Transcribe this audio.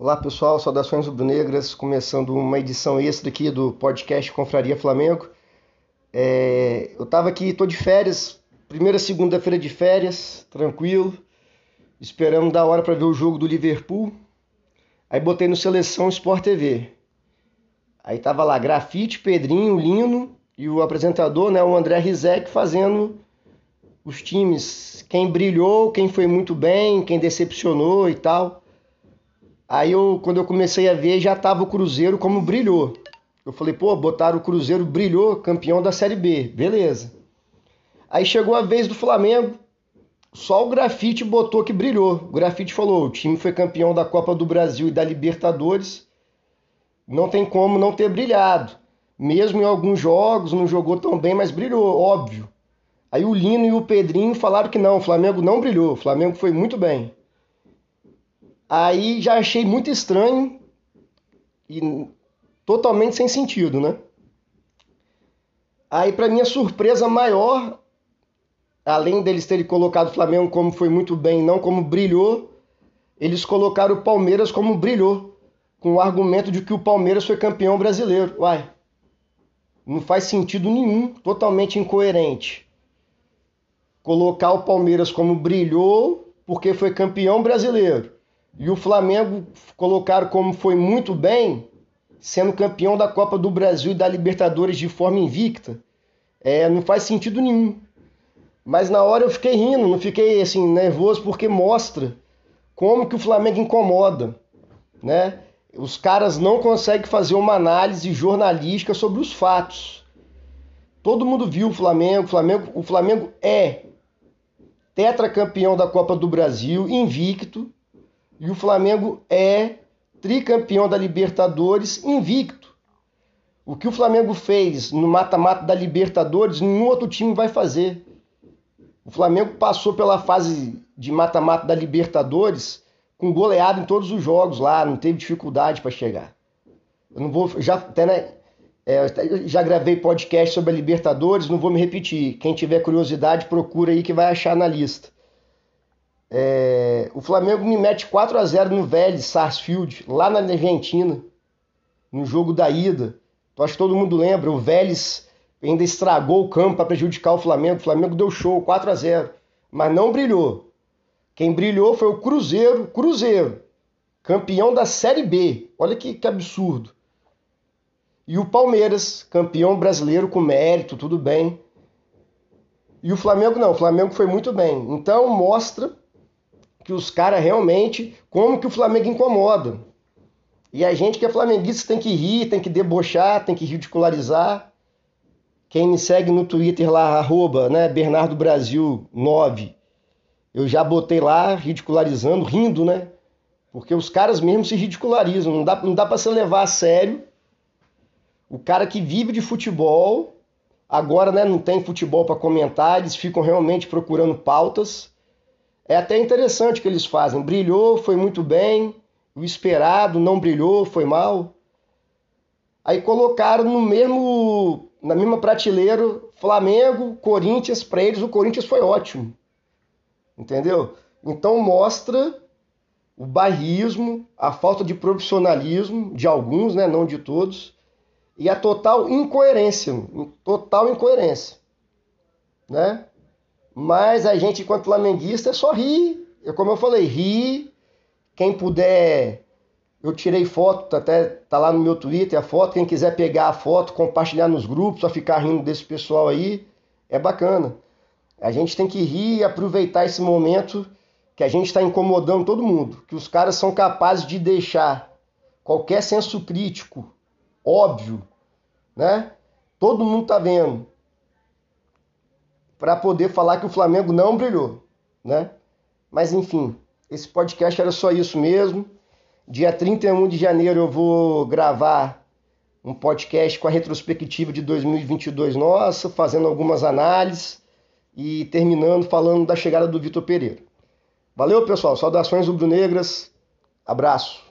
Olá pessoal, saudações rubro-negras, começando uma edição extra aqui do podcast Confraria Flamengo. É, eu estava aqui, tô de férias, primeira segunda-feira de férias, tranquilo, esperando da hora para ver o jogo do Liverpool. Aí botei no Seleção Sport TV. Aí tava lá Grafite, Pedrinho, Lino e o apresentador, né, o André Rizek, fazendo os times, quem brilhou, quem foi muito bem, quem decepcionou e tal. Aí eu, quando eu comecei a ver, já tava o Cruzeiro como brilhou. Eu falei, pô, botaram o Cruzeiro, brilhou, campeão da Série B, beleza. Aí chegou a vez do Flamengo, só o Grafite botou que brilhou. O Grafite falou, o time foi campeão da Copa do Brasil e da Libertadores, não tem como não ter brilhado. Mesmo em alguns jogos, não jogou tão bem, mas brilhou, óbvio. Aí o Lino e o Pedrinho falaram que não, o Flamengo não brilhou, o Flamengo foi muito bem. Aí já achei muito estranho e totalmente sem sentido, né? Aí, para minha surpresa maior, além deles terem colocado o Flamengo como foi muito bem, não como brilhou, eles colocaram o Palmeiras como brilhou, com o argumento de que o Palmeiras foi campeão brasileiro. Uai, não faz sentido nenhum, totalmente incoerente. Colocar o Palmeiras como brilhou porque foi campeão brasileiro e o Flamengo colocaram como foi muito bem, sendo campeão da Copa do Brasil e da Libertadores de forma invicta. É, não faz sentido nenhum. Mas na hora eu fiquei rindo, não fiquei assim nervoso porque mostra como que o Flamengo incomoda, né? Os caras não conseguem fazer uma análise jornalística sobre os fatos. Todo mundo viu o Flamengo, o Flamengo, o Flamengo é tetracampeão da Copa do Brasil, invicto, e o Flamengo é tricampeão da Libertadores invicto. O que o Flamengo fez no mata-mata da Libertadores, nenhum outro time vai fazer. O Flamengo passou pela fase de mata-mata da Libertadores com goleado em todos os jogos lá, não teve dificuldade para chegar. Eu não vou, já até né, é, já gravei podcast sobre a Libertadores, não vou me repetir. Quem tiver curiosidade, procura aí que vai achar na lista. É, o Flamengo me mete 4 a 0 no Vélez Sarsfield, lá na Argentina, no jogo da ida. Eu acho que todo mundo lembra, o Vélez ainda estragou o campo para prejudicar o Flamengo. O Flamengo deu show, 4 a 0 mas não brilhou. Quem brilhou foi o Cruzeiro, Cruzeiro, campeão da Série B. Olha que, que absurdo. E o Palmeiras, campeão brasileiro com mérito, tudo bem. E o Flamengo não, o Flamengo foi muito bem. Então mostra que os caras realmente, como que o Flamengo incomoda. E a gente que é flamenguista tem que rir, tem que debochar, tem que ridicularizar. Quem me segue no Twitter lá, arroba, né, Bernardo Brasil 9, eu já botei lá ridicularizando, rindo, né? Porque os caras mesmo se ridicularizam, não dá, não dá para se levar a sério. O cara que vive de futebol, agora né, não tem futebol para comentar, eles ficam realmente procurando pautas é até interessante o que eles fazem. Brilhou, foi muito bem. O esperado não brilhou, foi mal. Aí colocaram no mesmo, na mesma prateleira Flamengo, Corinthians. Para eles, o Corinthians foi ótimo. Entendeu? Então mostra o bairrismo, a falta de profissionalismo de alguns, né, não de todos, e a total incoerência, total incoerência, né? Mas a gente, enquanto flamenguista, é só rir. É como eu falei, rir. Quem puder, eu tirei foto, até tá lá no meu Twitter a foto. Quem quiser pegar a foto, compartilhar nos grupos, só ficar rindo desse pessoal aí, é bacana. A gente tem que rir e aproveitar esse momento que a gente está incomodando todo mundo. Que os caras são capazes de deixar qualquer senso crítico, óbvio, né? Todo mundo tá vendo para poder falar que o Flamengo não brilhou, né? Mas enfim, esse podcast era só isso mesmo. Dia 31 de janeiro eu vou gravar um podcast com a retrospectiva de 2022 nossa, fazendo algumas análises e terminando falando da chegada do Vitor Pereira. Valeu, pessoal. Saudações rubro-negras. Abraço.